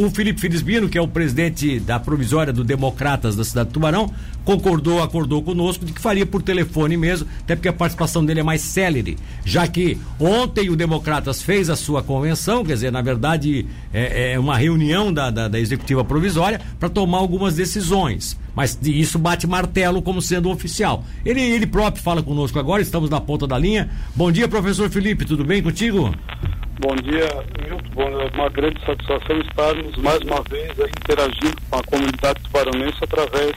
O Felipe Felizbino, que é o presidente da provisória do Democratas da cidade de Tubarão, concordou, acordou conosco de que faria por telefone mesmo, até porque a participação dele é mais célere, já que ontem o Democratas fez a sua convenção, quer dizer, na verdade é, é uma reunião da, da, da executiva provisória para tomar algumas decisões. Mas isso bate martelo como sendo oficial. Ele, ele próprio fala conosco agora, estamos na ponta da linha. Bom dia, professor Felipe, tudo bem contigo? Bom dia, Milton. Bom, é uma grande satisfação estarmos mais uma vez interagindo com a comunidade tubaronense através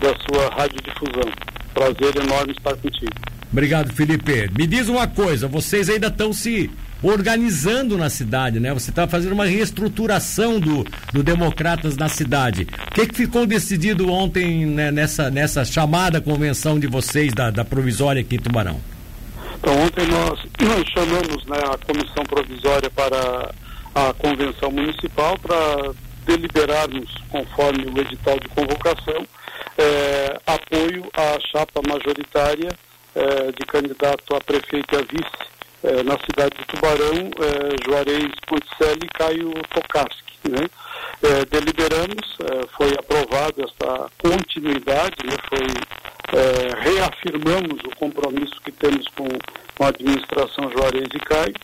da sua radiodifusão. Prazer enorme estar contigo. Obrigado, Felipe. Me diz uma coisa, vocês ainda estão se organizando na cidade, né? Você está fazendo uma reestruturação do, do Democratas na cidade. O que, que ficou decidido ontem né, nessa, nessa chamada convenção de vocês da, da provisória aqui em Tubarão? Então, ontem nós, nós chamamos né, a comissão provisória para a convenção municipal para deliberarmos, conforme o edital de convocação, é, apoio à chapa majoritária é, de candidato a prefeito e a vice é, na cidade de Tubarão, Juarez Ponticelli e Caio Tokarski. Né? deliberamos, foi aprovada esta continuidade, né? foi reafirmamos o compromisso que temos com, com a administração Juarez e Caio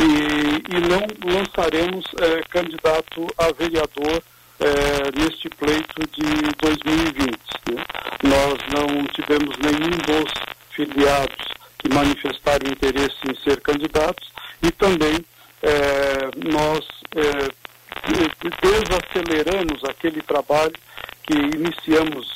e, e não lançaremos candidato a vereador é, neste pleito de 2020. Né? Nós não tivemos nenhum dos filiados que manifestaram interesse em ser candidatos e também é, nós é, desaceleramos aquele trabalho que iniciamos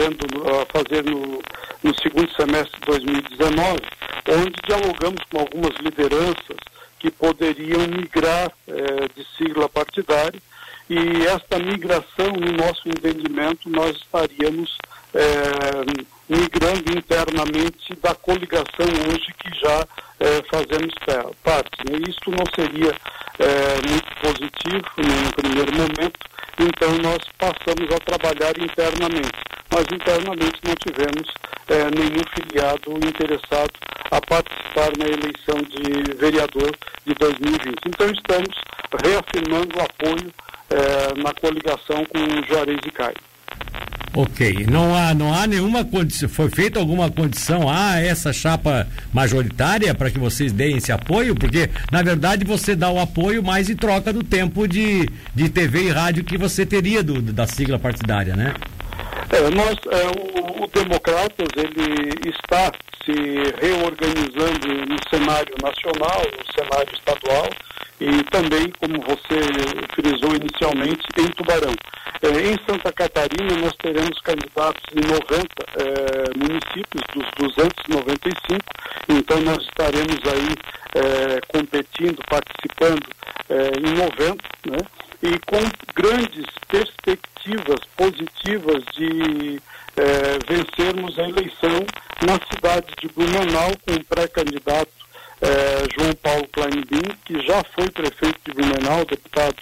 fazendo a fazer no, no segundo semestre de 2019, onde dialogamos com algumas lideranças que poderiam migrar é, de sigla partidária e esta migração, no nosso entendimento, nós estaríamos é, migrando internamente da coligação hoje que já é, fazemos parte. Né? Isso não seria muito positivo no primeiro momento, então nós passamos a trabalhar internamente. Mas internamente não tivemos é, nenhum filiado interessado a participar na eleição de vereador de 2020. Então estamos reafirmando o apoio é, na coligação com Juarez e Caio. Ok, não há, não há nenhuma condição, foi feita alguma condição a essa chapa majoritária para que vocês deem esse apoio? Porque, na verdade, você dá o apoio mais em troca do tempo de, de TV e rádio que você teria do, da sigla partidária, né? É, nós, é, o, o Democratas, ele está se reorganizando no cenário nacional, no cenário estadual, e também, como você frisou inicialmente, em Tubarão. É, em Santa Catarina, nós teremos candidatos em 90 é, municípios dos 295, então nós estaremos aí é, competindo, participando é, em 90, né? E com grandes perspectivas positivas de é, vencermos a eleição na cidade de Blumenau com um pré-candidato é, João Paulo Kleinbin, que já foi prefeito de Blumenau, deputado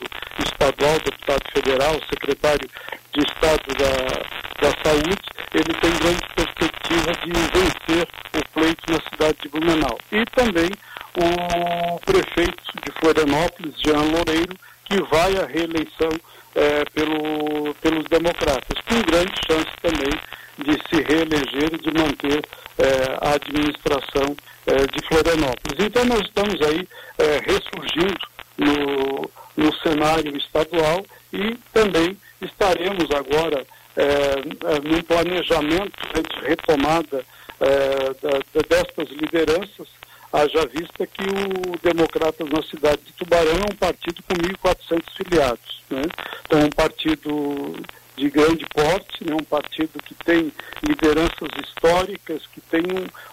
estadual, deputado federal, secretário de Estado da, da Saúde, ele tem grande perspectiva de vencer o pleito na cidade de Blumenau. E também o prefeito de Florianópolis, Jean Loureiro, que vai à reeleição é, pelo, pelos democratas, com grande chance também de se reeleger e de manter é, a administração é, de Florianópolis. Então nós estamos aí é, ressurgindo no, no cenário estadual e também estaremos agora é, num planejamento de retomada da, destas lideranças, haja vista que o Democratas na cidade de Tubarão é um partido com 1.400 filiados. Né? Então, um partido de grande porte, né, um partido que tem lideranças históricas, que tem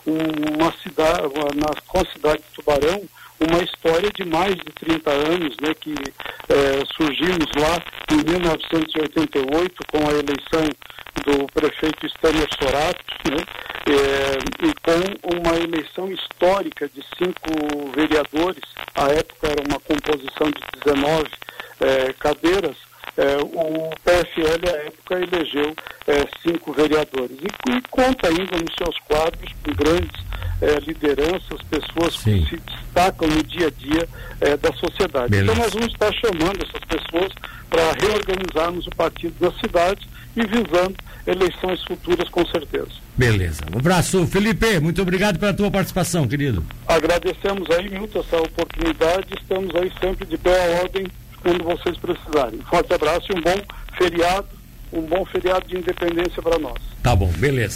um, uma cidade, na, com a cidade de Tubarão, uma história de mais de 30 anos, né, que é, surgimos lá em 1988 com a eleição do prefeito Stênio Sorato, né, é, e com uma eleição histórica de cinco vereadores, à época era uma composição de 19 é, cadeiras, é, o PFL, à época, elegeu é, cinco vereadores. E, e, conta ainda nos seus quadros com grandes é, lideranças, pessoas Sim. que se destacam no dia a dia é, da sociedade. Beleza. Então, nós vamos estar chamando essas pessoas reorganizarmos o partido na cidade e visando eleições futuras com certeza. Beleza. Um abraço, Felipe. Muito obrigado pela tua participação, querido. Agradecemos aí, Milton, essa oportunidade. Estamos aí sempre de pé à ordem quando vocês precisarem. Forte abraço e um bom feriado, um bom feriado de independência para nós. Tá bom, beleza.